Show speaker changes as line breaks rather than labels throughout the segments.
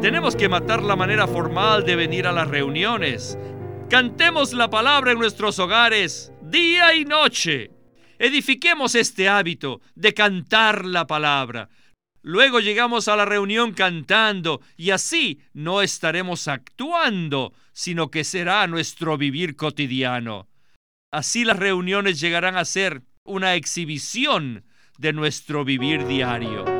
Tenemos que matar la manera formal de venir a las reuniones. Cantemos la palabra en nuestros hogares, día y noche. Edifiquemos este hábito de cantar la palabra. Luego llegamos a la reunión cantando y así no estaremos actuando, sino que será nuestro vivir cotidiano. Así las reuniones llegarán a ser una exhibición de nuestro vivir diario.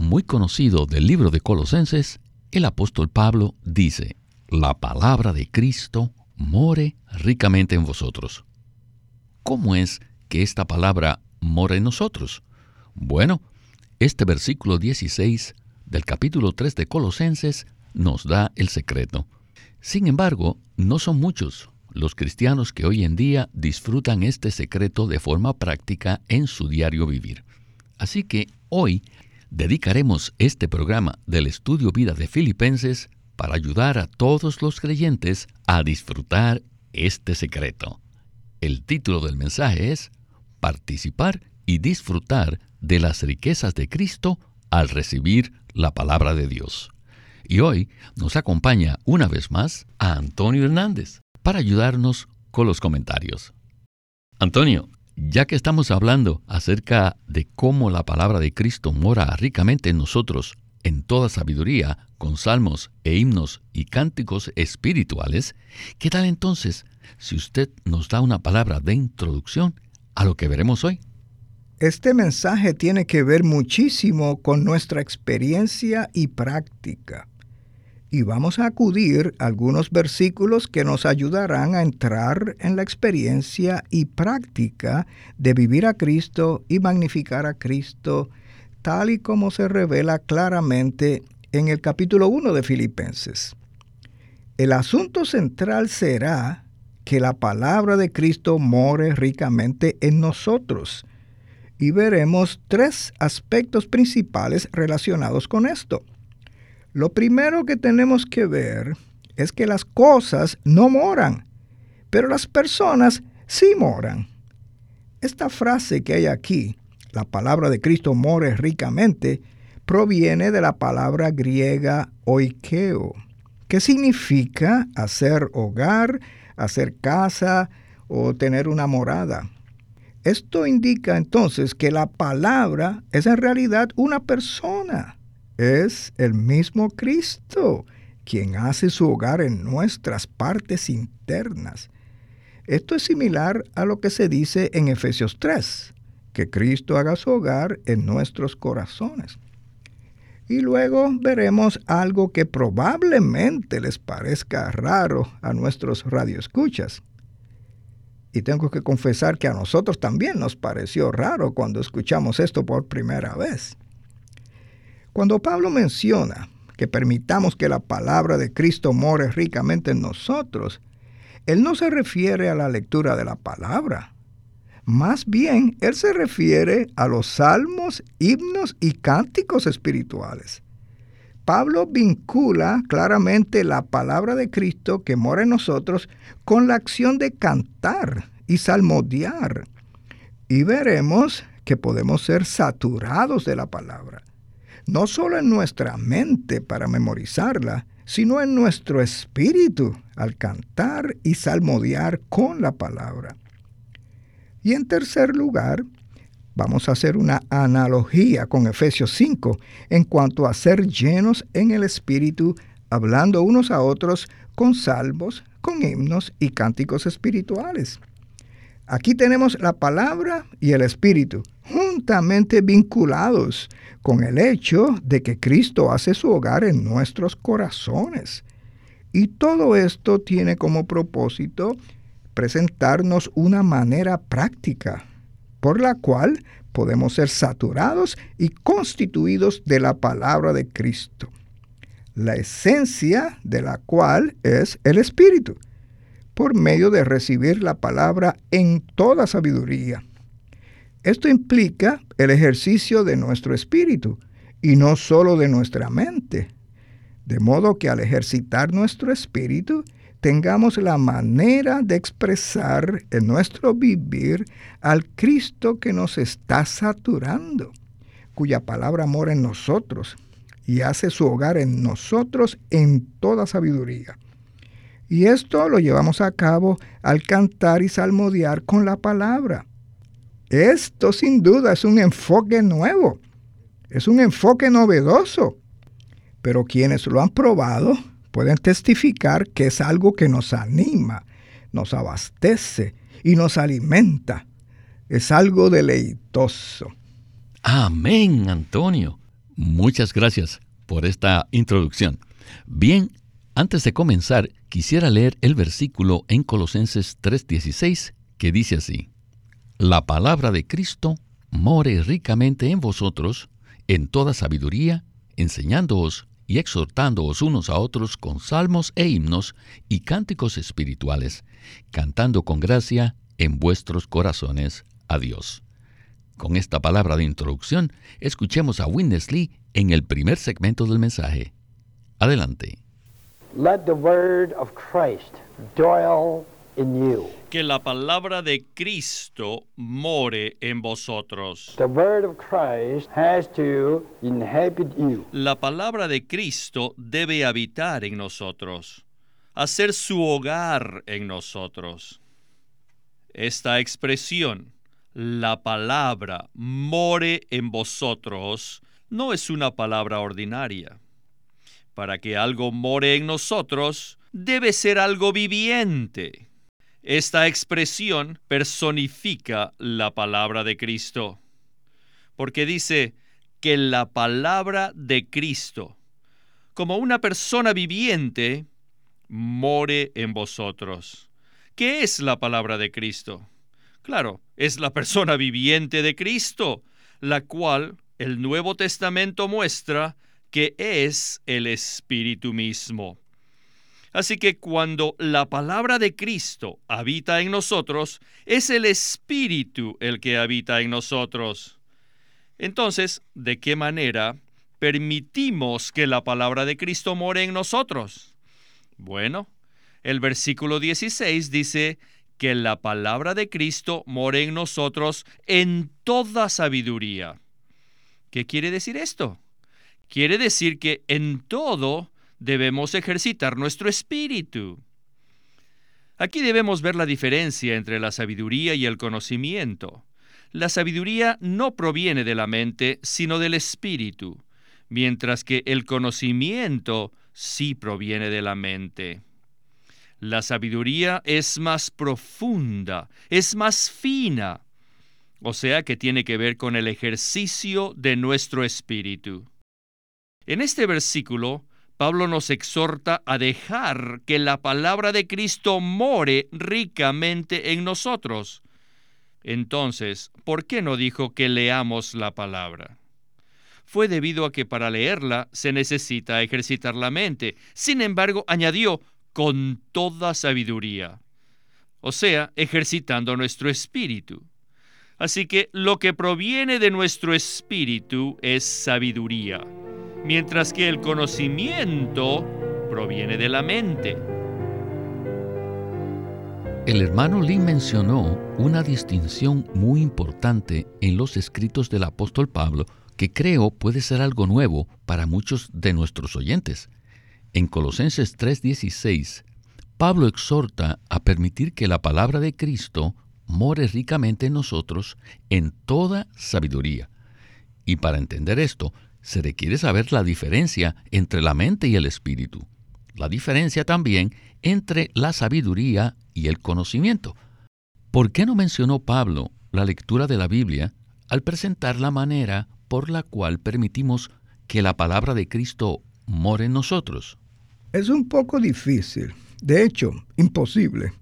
muy conocido del libro de Colosenses, el apóstol Pablo dice, la palabra de Cristo more ricamente en vosotros. ¿Cómo es que esta palabra more en nosotros? Bueno, este versículo 16 del capítulo 3 de Colosenses nos da el secreto. Sin embargo, no son muchos los cristianos que hoy en día disfrutan este secreto de forma práctica en su diario vivir. Así que hoy dedicaremos este programa del estudio vida de Filipenses para ayudar a todos los creyentes a disfrutar este secreto. El título del mensaje es Participar y disfrutar de las riquezas de Cristo al recibir la palabra de Dios. Y hoy nos acompaña una vez más a Antonio Hernández para ayudarnos con los comentarios. Antonio, ya que estamos hablando acerca de cómo la palabra de Cristo mora ricamente en nosotros, en toda sabiduría, con salmos e himnos y cánticos espirituales, ¿qué tal entonces si usted nos da una palabra de introducción a lo que veremos hoy?
Este mensaje tiene que ver muchísimo con nuestra experiencia y práctica. Y vamos a acudir a algunos versículos que nos ayudarán a entrar en la experiencia y práctica de vivir a Cristo y magnificar a Cristo, tal y como se revela claramente en el capítulo 1 de Filipenses. El asunto central será que la palabra de Cristo more ricamente en nosotros y veremos tres aspectos principales relacionados con esto. Lo primero que tenemos que ver es que las cosas no moran, pero las personas sí moran. Esta frase que hay aquí, la palabra de Cristo more ricamente, proviene de la palabra griega oikeo, que significa hacer hogar, hacer casa o tener una morada. Esto indica entonces que la palabra es en realidad una persona. Es el mismo Cristo quien hace su hogar en nuestras partes internas. Esto es similar a lo que se dice en Efesios 3, que Cristo haga su hogar en nuestros corazones. Y luego veremos algo que probablemente les parezca raro a nuestros radioescuchas. Y tengo que confesar que a nosotros también nos pareció raro cuando escuchamos esto por primera vez. Cuando Pablo menciona que permitamos que la palabra de Cristo more ricamente en nosotros, él no se refiere a la lectura de la palabra. Más bien, él se refiere a los salmos, himnos y cánticos espirituales. Pablo vincula claramente la palabra de Cristo que mora en nosotros con la acción de cantar y salmodiar. Y veremos que podemos ser saturados de la palabra, no solo en nuestra mente para memorizarla, sino en nuestro espíritu al cantar y salmodiar con la palabra. Y en tercer lugar, Vamos a hacer una analogía con Efesios 5 en cuanto a ser llenos en el Espíritu, hablando unos a otros con salmos, con himnos y cánticos espirituales. Aquí tenemos la palabra y el Espíritu juntamente vinculados con el hecho de que Cristo hace su hogar en nuestros corazones. Y todo esto tiene como propósito presentarnos una manera práctica por la cual podemos ser saturados y constituidos de la palabra de Cristo. la esencia de la cual es el Espíritu, por medio de recibir la palabra en toda sabiduría. Esto implica el ejercicio de nuestro espíritu y no solo de nuestra mente. De modo que al ejercitar nuestro espíritu, tengamos la manera de expresar en nuestro vivir al Cristo que nos está saturando, cuya palabra mora en nosotros y hace su hogar en nosotros en toda sabiduría. Y esto lo llevamos a cabo al cantar y salmodiar con la palabra. Esto sin duda es un enfoque nuevo, es un enfoque novedoso, pero quienes lo han probado pueden testificar que es algo que nos anima, nos abastece y nos alimenta. Es algo deleitoso.
Amén, Antonio. Muchas gracias por esta introducción. Bien, antes de comenzar, quisiera leer el versículo en Colosenses 3:16 que dice así, La palabra de Cristo more ricamente en vosotros, en toda sabiduría, enseñándoos y exhortándoos unos a otros con salmos e himnos y cánticos espirituales, cantando con gracia en vuestros corazones a Dios. Con esta palabra de introducción, escuchemos a Winnesley en el primer segmento del mensaje. Adelante.
Que la palabra de Cristo more en vosotros. La palabra de Cristo debe habitar en nosotros, hacer su hogar en nosotros. Esta expresión la palabra more en vosotros no es una palabra ordinaria. Para que algo more en nosotros, debe ser algo viviente. Esta expresión personifica la palabra de Cristo, porque dice que la palabra de Cristo, como una persona viviente, more en vosotros. ¿Qué es la palabra de Cristo? Claro, es la persona viviente de Cristo, la cual el Nuevo Testamento muestra que es el Espíritu mismo. Así que cuando la palabra de Cristo habita en nosotros, es el Espíritu el que habita en nosotros. Entonces, ¿de qué manera permitimos que la palabra de Cristo more en nosotros? Bueno, el versículo 16 dice que la palabra de Cristo more en nosotros en toda sabiduría. ¿Qué quiere decir esto? Quiere decir que en todo debemos ejercitar nuestro espíritu. Aquí debemos ver la diferencia entre la sabiduría y el conocimiento. La sabiduría no proviene de la mente, sino del espíritu, mientras que el conocimiento sí proviene de la mente. La sabiduría es más profunda, es más fina, o sea que tiene que ver con el ejercicio de nuestro espíritu. En este versículo, Pablo nos exhorta a dejar que la palabra de Cristo more ricamente en nosotros. Entonces, ¿por qué no dijo que leamos la palabra? Fue debido a que para leerla se necesita ejercitar la mente. Sin embargo, añadió, con toda sabiduría, o sea, ejercitando nuestro espíritu. Así que lo que proviene de nuestro espíritu es sabiduría, mientras que el conocimiento proviene de la mente.
El hermano Lee mencionó una distinción muy importante en los escritos del apóstol Pablo que creo puede ser algo nuevo para muchos de nuestros oyentes. En Colosenses 3:16, Pablo exhorta a permitir que la palabra de Cristo more ricamente en nosotros en toda sabiduría. Y para entender esto, se requiere saber la diferencia entre la mente y el espíritu, la diferencia también entre la sabiduría y el conocimiento. ¿Por qué no mencionó Pablo la lectura de la Biblia al presentar la manera por la cual permitimos que la palabra de Cristo more en nosotros?
Es un poco difícil, de hecho, imposible,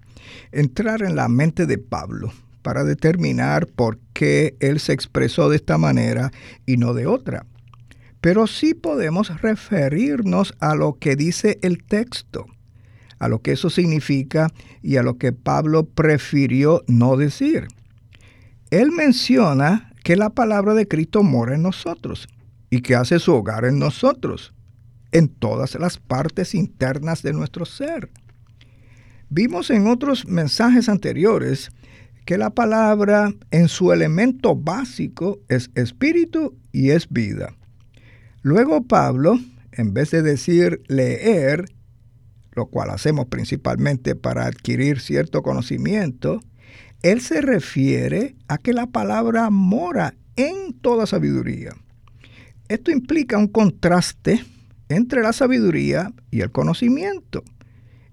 entrar en la mente de Pablo para determinar por qué él se expresó de esta manera y no de otra. Pero sí podemos referirnos a lo que dice el texto, a lo que eso significa y a lo que Pablo prefirió no decir. Él menciona que la palabra de Cristo mora en nosotros y que hace su hogar en nosotros, en todas las partes internas de nuestro ser. Vimos en otros mensajes anteriores que la palabra en su elemento básico es espíritu y es vida. Luego Pablo, en vez de decir leer, lo cual hacemos principalmente para adquirir cierto conocimiento, él se refiere a que la palabra mora en toda sabiduría. Esto implica un contraste entre la sabiduría y el conocimiento.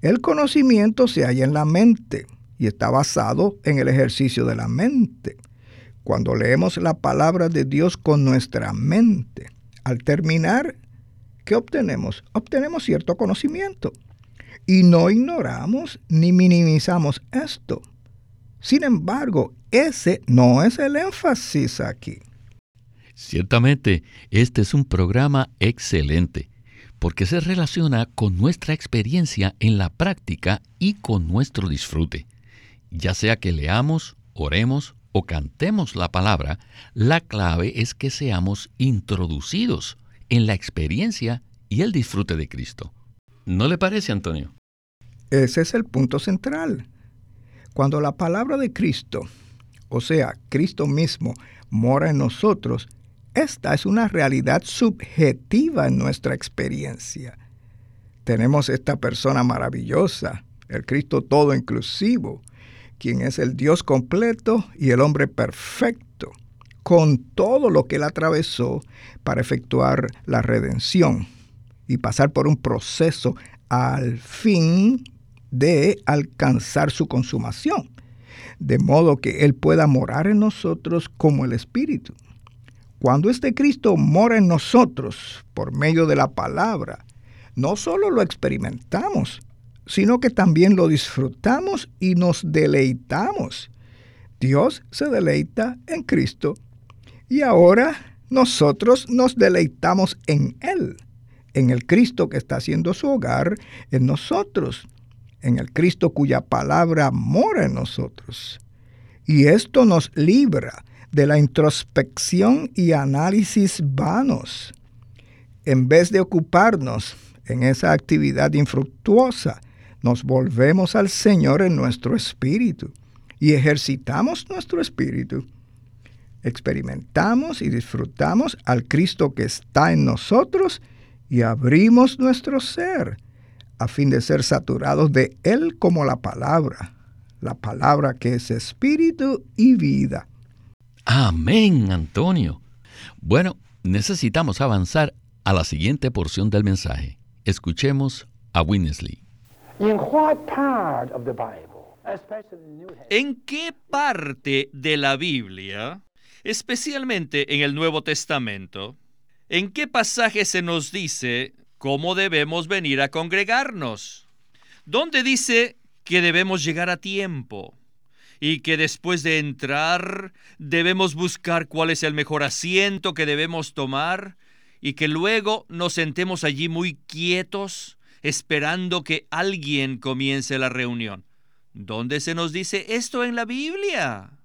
El conocimiento se halla en la mente y está basado en el ejercicio de la mente. Cuando leemos la palabra de Dios con nuestra mente, al terminar, ¿qué obtenemos? Obtenemos cierto conocimiento. Y no ignoramos ni minimizamos esto. Sin embargo, ese no es el énfasis aquí.
Ciertamente, este es un programa excelente porque se relaciona con nuestra experiencia en la práctica y con nuestro disfrute. Ya sea que leamos, oremos o cantemos la palabra, la clave es que seamos introducidos en la experiencia y el disfrute de Cristo. ¿No le parece, Antonio?
Ese es el punto central. Cuando la palabra de Cristo, o sea, Cristo mismo, mora en nosotros, esta es una realidad subjetiva en nuestra experiencia. Tenemos esta persona maravillosa, el Cristo todo inclusivo, quien es el Dios completo y el hombre perfecto, con todo lo que él atravesó para efectuar la redención y pasar por un proceso al fin de alcanzar su consumación, de modo que Él pueda morar en nosotros como el Espíritu. Cuando este Cristo mora en nosotros por medio de la palabra, no solo lo experimentamos, sino que también lo disfrutamos y nos deleitamos. Dios se deleita en Cristo y ahora nosotros nos deleitamos en Él, en el Cristo que está haciendo su hogar en nosotros, en el Cristo cuya palabra mora en nosotros. Y esto nos libra de la introspección y análisis vanos. En vez de ocuparnos en esa actividad infructuosa, nos volvemos al Señor en nuestro espíritu y ejercitamos nuestro espíritu. Experimentamos y disfrutamos al Cristo que está en nosotros y abrimos nuestro ser a fin de ser saturados de Él como la palabra, la palabra que es espíritu y vida.
Amén, Antonio. Bueno, necesitamos avanzar a la siguiente porción del mensaje. Escuchemos a Winnesley.
¿En qué parte de la Biblia, especialmente en el Nuevo Testamento, en qué pasaje se nos dice cómo debemos venir a congregarnos? ¿Dónde dice que debemos llegar a tiempo? y que después de entrar debemos buscar cuál es el mejor asiento que debemos tomar y que luego nos sentemos allí muy quietos esperando que alguien comience la reunión. ¿Dónde se nos dice esto en la Biblia?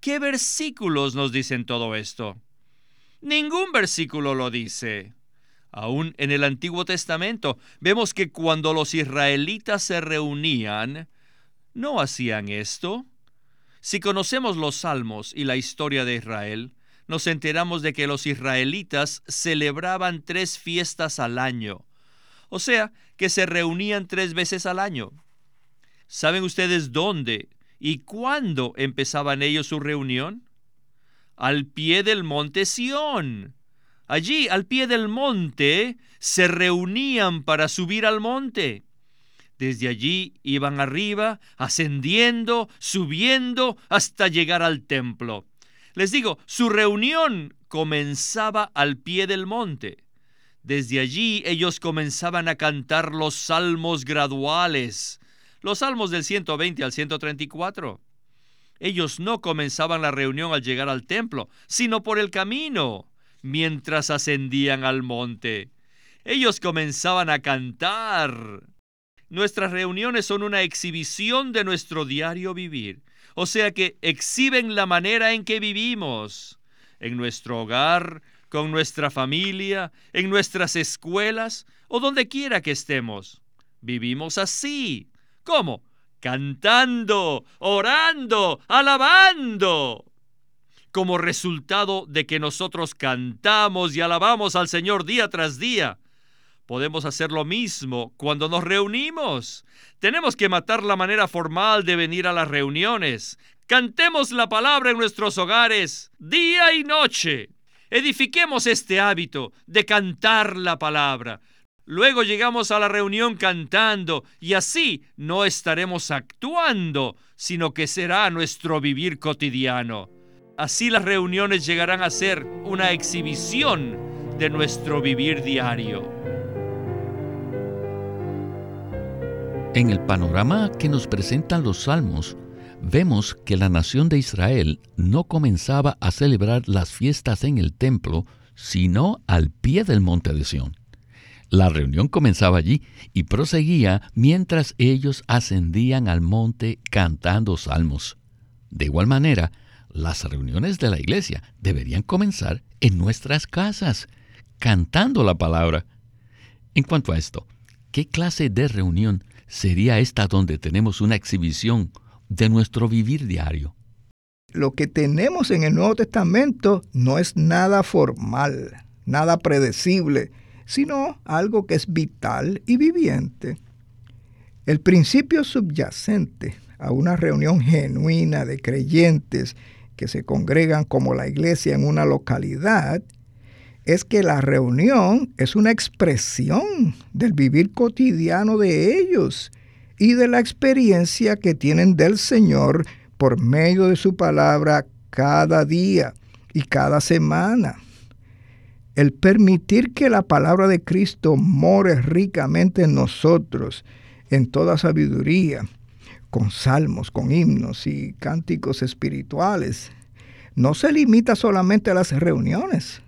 ¿Qué versículos nos dicen todo esto? Ningún versículo lo dice. Aún en el Antiguo Testamento vemos que cuando los israelitas se reunían, no hacían esto. Si conocemos los salmos y la historia de Israel, nos enteramos de que los israelitas celebraban tres fiestas al año, o sea, que se reunían tres veces al año. ¿Saben ustedes dónde y cuándo empezaban ellos su reunión? Al pie del monte Sión. Allí, al pie del monte, se reunían para subir al monte. Desde allí iban arriba, ascendiendo, subiendo, hasta llegar al templo. Les digo, su reunión comenzaba al pie del monte. Desde allí ellos comenzaban a cantar los salmos graduales, los salmos del 120 al 134. Ellos no comenzaban la reunión al llegar al templo, sino por el camino. mientras ascendían al monte. Ellos comenzaban a cantar. Nuestras reuniones son una exhibición de nuestro diario vivir, o sea que exhiben la manera en que vivimos, en nuestro hogar, con nuestra familia, en nuestras escuelas o donde quiera que estemos. Vivimos así. ¿Cómo? Cantando, orando, alabando. Como resultado de que nosotros cantamos y alabamos al Señor día tras día, podemos hacer lo mismo cuando nos reunimos. Tenemos que matar la manera formal de venir a las reuniones. Cantemos la palabra en nuestros hogares día y noche. Edifiquemos este hábito de cantar la palabra. Luego llegamos a la reunión cantando y así no estaremos actuando, sino que será nuestro vivir cotidiano. Así las reuniones llegarán a ser una exhibición de nuestro vivir diario.
En el panorama que nos presentan los salmos, vemos que la nación de Israel no comenzaba a celebrar las fiestas en el templo, sino al pie del monte de Sión. La reunión comenzaba allí y proseguía mientras ellos ascendían al monte cantando salmos. De igual manera, las reuniones de la iglesia deberían comenzar en nuestras casas, cantando la palabra. En cuanto a esto, ¿qué clase de reunión sería esta donde tenemos una exhibición de nuestro vivir diario.
Lo que tenemos en el Nuevo Testamento no es nada formal, nada predecible, sino algo que es vital y viviente. El principio subyacente a una reunión genuina de creyentes que se congregan como la iglesia en una localidad es que la reunión es una expresión del vivir cotidiano de ellos y de la experiencia que tienen del Señor por medio de su palabra cada día y cada semana. El permitir que la palabra de Cristo more ricamente en nosotros, en toda sabiduría, con salmos, con himnos y cánticos espirituales, no se limita solamente a las reuniones.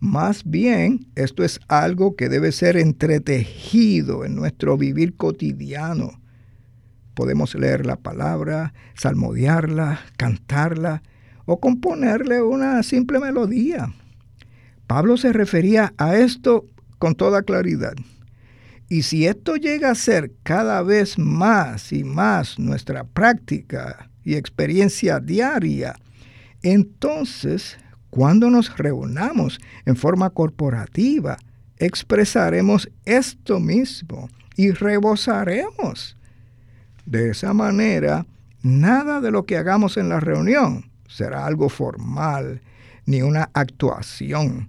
Más bien, esto es algo que debe ser entretejido en nuestro vivir cotidiano. Podemos leer la palabra, salmodiarla, cantarla o componerle una simple melodía. Pablo se refería a esto con toda claridad. Y si esto llega a ser cada vez más y más nuestra práctica y experiencia diaria, entonces cuando nos reunamos en forma corporativa, expresaremos esto mismo y rebosaremos. De esa manera, nada de lo que hagamos en la reunión será algo formal ni una actuación.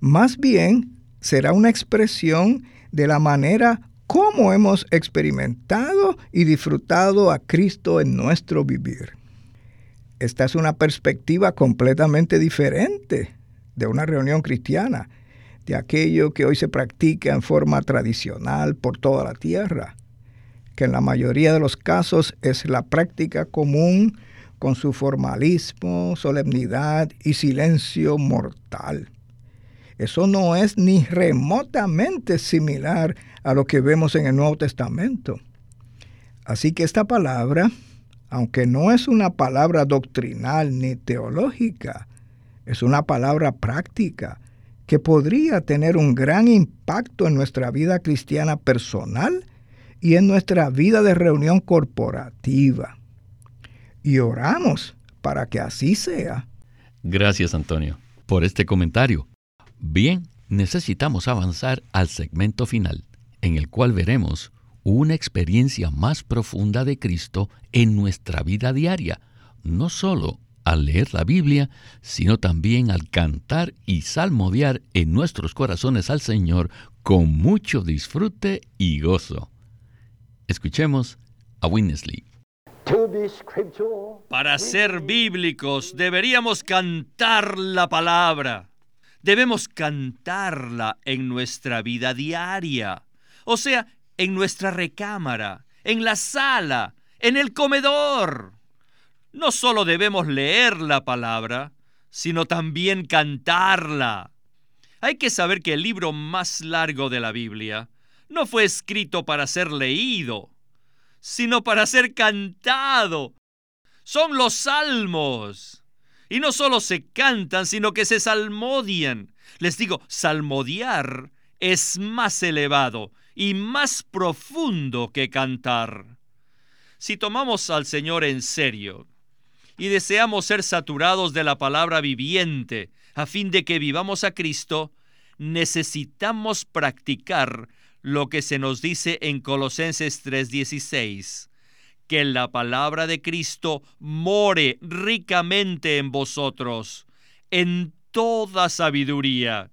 Más bien, será una expresión de la manera como hemos experimentado y disfrutado a Cristo en nuestro vivir. Esta es una perspectiva completamente diferente de una reunión cristiana, de aquello que hoy se practica en forma tradicional por toda la tierra, que en la mayoría de los casos es la práctica común con su formalismo, solemnidad y silencio mortal. Eso no es ni remotamente similar a lo que vemos en el Nuevo Testamento. Así que esta palabra aunque no es una palabra doctrinal ni teológica, es una palabra práctica que podría tener un gran impacto en nuestra vida cristiana personal y en nuestra vida de reunión corporativa. Y oramos para que así sea.
Gracias, Antonio, por este comentario. Bien, necesitamos avanzar al segmento final, en el cual veremos una experiencia más profunda de Cristo en nuestra vida diaria, no solo al leer la Biblia, sino también al cantar y salmodiar en nuestros corazones al Señor con mucho disfrute y gozo. Escuchemos a Winnesley.
Para ser bíblicos deberíamos cantar la palabra. Debemos cantarla en nuestra vida diaria. O sea, en nuestra recámara, en la sala, en el comedor. No solo debemos leer la palabra, sino también cantarla. Hay que saber que el libro más largo de la Biblia no fue escrito para ser leído, sino para ser cantado. Son los salmos. Y no solo se cantan, sino que se salmodian. Les digo, salmodiar es más elevado y más profundo que cantar. Si tomamos al Señor en serio y deseamos ser saturados de la palabra viviente a fin de que vivamos a Cristo, necesitamos practicar lo que se nos dice en Colosenses 3:16, que la palabra de Cristo more ricamente en vosotros, en toda sabiduría,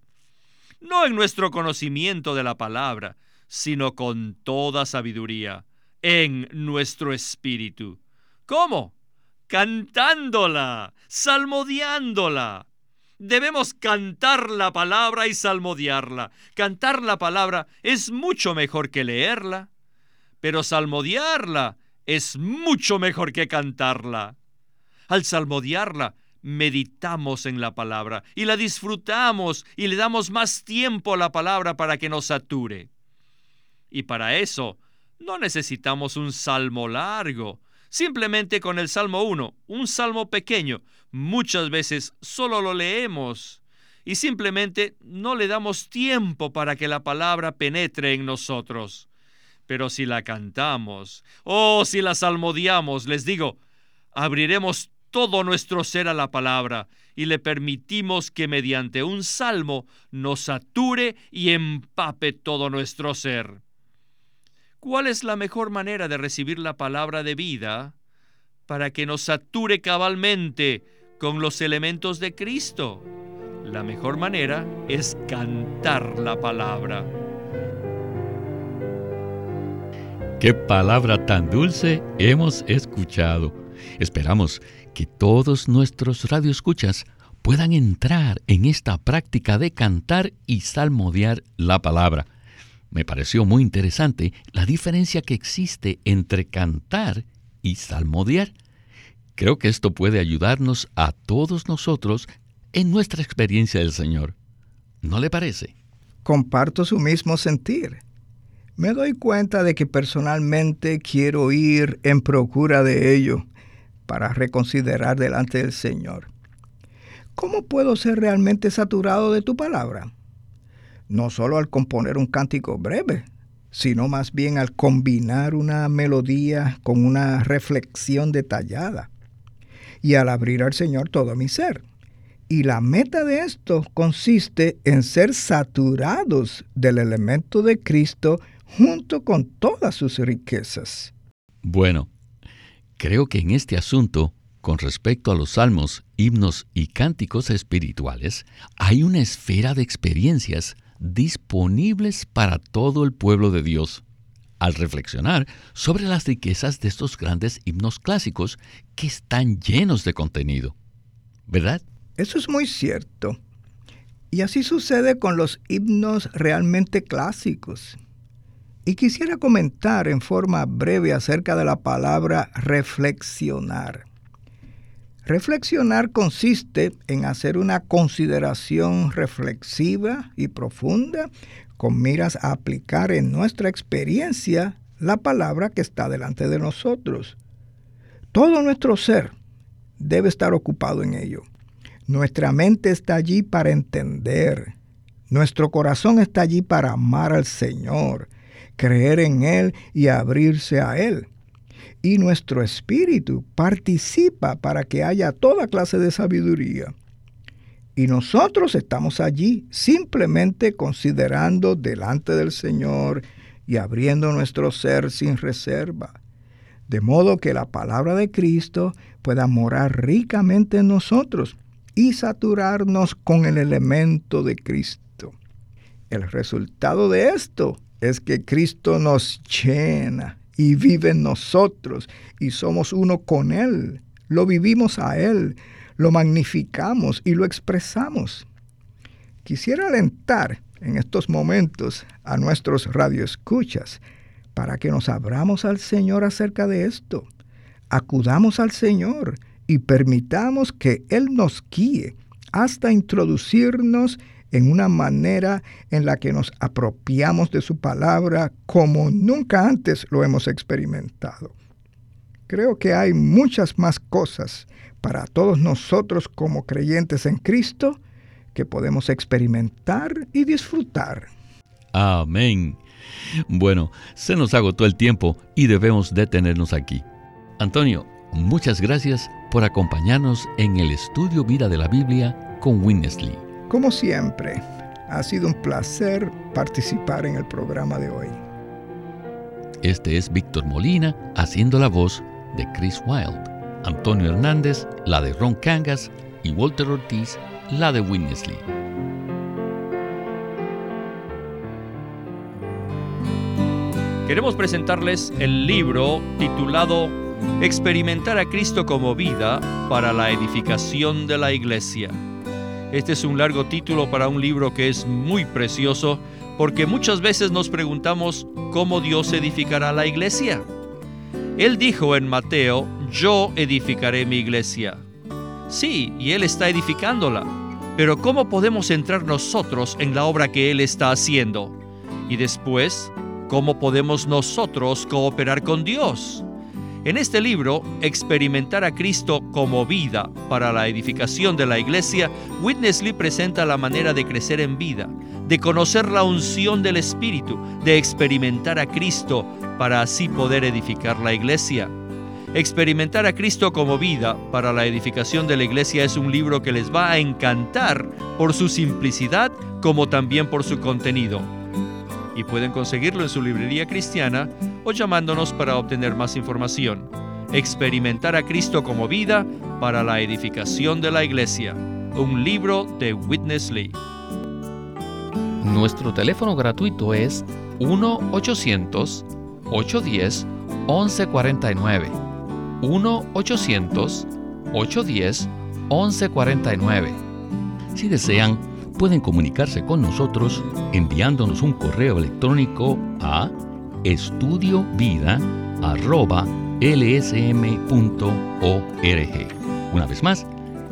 no en nuestro conocimiento de la palabra, sino con toda sabiduría, en nuestro espíritu. ¿Cómo? Cantándola, salmodiándola. Debemos cantar la palabra y salmodiarla. Cantar la palabra es mucho mejor que leerla, pero salmodiarla es mucho mejor que cantarla. Al salmodiarla, meditamos en la palabra y la disfrutamos y le damos más tiempo a la palabra para que nos sature. Y para eso no necesitamos un salmo largo. Simplemente con el Salmo 1, un salmo pequeño, muchas veces solo lo leemos y simplemente no le damos tiempo para que la palabra penetre en nosotros. Pero si la cantamos, o oh, si la salmodiamos, les digo, abriremos todo nuestro ser a la palabra y le permitimos que mediante un salmo nos sature y empape todo nuestro ser. ¿Cuál es la mejor manera de recibir la palabra de vida para que nos sature cabalmente con los elementos de Cristo? La mejor manera es cantar la palabra.
Qué palabra tan dulce hemos escuchado. Esperamos que todos nuestros radioescuchas puedan entrar en esta práctica de cantar y salmodiar la palabra. Me pareció muy interesante la diferencia que existe entre cantar y salmodiar. Creo que esto puede ayudarnos a todos nosotros en nuestra experiencia del Señor. ¿No le parece?
Comparto su mismo sentir. Me doy cuenta de que personalmente quiero ir en procura de ello para reconsiderar delante del Señor. ¿Cómo puedo ser realmente saturado de tu palabra? No solo al componer un cántico breve, sino más bien al combinar una melodía con una reflexión detallada y al abrir al Señor todo mi ser. Y la meta de esto consiste en ser saturados del elemento de Cristo junto con todas sus riquezas.
Bueno, Creo que en este asunto, con respecto a los salmos, himnos y cánticos espirituales, hay una esfera de experiencias disponibles para todo el pueblo de Dios al reflexionar sobre las riquezas de estos grandes himnos clásicos que están llenos de contenido. ¿Verdad?
Eso es muy cierto. Y así sucede con los himnos realmente clásicos. Y quisiera comentar en forma breve acerca de la palabra reflexionar. Reflexionar consiste en hacer una consideración reflexiva y profunda con miras a aplicar en nuestra experiencia la palabra que está delante de nosotros. Todo nuestro ser debe estar ocupado en ello. Nuestra mente está allí para entender. Nuestro corazón está allí para amar al Señor creer en Él y abrirse a Él. Y nuestro espíritu participa para que haya toda clase de sabiduría. Y nosotros estamos allí simplemente considerando delante del Señor y abriendo nuestro ser sin reserva, de modo que la palabra de Cristo pueda morar ricamente en nosotros y saturarnos con el elemento de Cristo. El resultado de esto es que Cristo nos llena y vive en nosotros y somos uno con Él. Lo vivimos a Él, lo magnificamos y lo expresamos. Quisiera alentar en estos momentos a nuestros radioescuchas para que nos abramos al Señor acerca de esto. Acudamos al Señor y permitamos que Él nos guíe hasta introducirnos en una manera en la que nos apropiamos de su palabra como nunca antes lo hemos experimentado. Creo que hay muchas más cosas para todos nosotros como creyentes en Cristo que podemos experimentar y disfrutar.
Amén. Bueno, se nos agotó el tiempo y debemos detenernos aquí. Antonio, muchas gracias por acompañarnos en el estudio Vida de la Biblia con Winnesley.
Como siempre, ha sido un placer participar en el programa de hoy.
Este es Víctor Molina haciendo la voz de Chris Wilde, Antonio Hernández, la de Ron Cangas y Walter Ortiz, la de Winnesley.
Queremos presentarles el libro titulado Experimentar a Cristo como vida para la edificación de la iglesia. Este es un largo título para un libro que es muy precioso porque muchas veces nos preguntamos cómo Dios edificará la iglesia. Él dijo en Mateo, yo edificaré mi iglesia. Sí, y Él está edificándola. Pero ¿cómo podemos entrar nosotros en la obra que Él está haciendo? Y después, ¿cómo podemos nosotros cooperar con Dios? En este libro, Experimentar a Cristo como vida para la edificación de la iglesia, Witness Lee presenta la manera de crecer en vida, de conocer la unción del Espíritu, de experimentar a Cristo para así poder edificar la iglesia. Experimentar a Cristo como vida para la edificación de la iglesia es un libro que les va a encantar por su simplicidad como también por su contenido. Y pueden conseguirlo en su librería cristiana o llamándonos para obtener más información. Experimentar a Cristo como vida para la edificación de la iglesia. Un libro de Witness Lee.
Nuestro teléfono gratuito es 1-800-810-1149 1-800-810-1149. Si desean, pueden comunicarse con nosotros enviándonos un correo electrónico a estudiovida.lsm.org. Una vez más,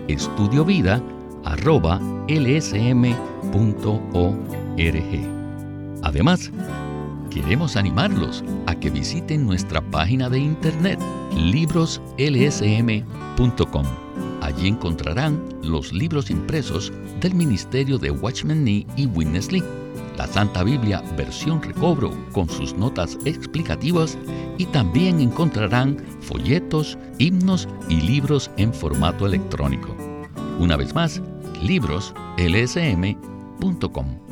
estudiovida.lsm.org. Además, queremos animarlos a que visiten nuestra página de internet libroslsm.com. Allí encontrarán los libros impresos del Ministerio de Watchman Nee y Witness Lee, la Santa Biblia versión recobro con sus notas explicativas y también encontrarán folletos, himnos y libros en formato electrónico. Una vez más, libroslsm.com.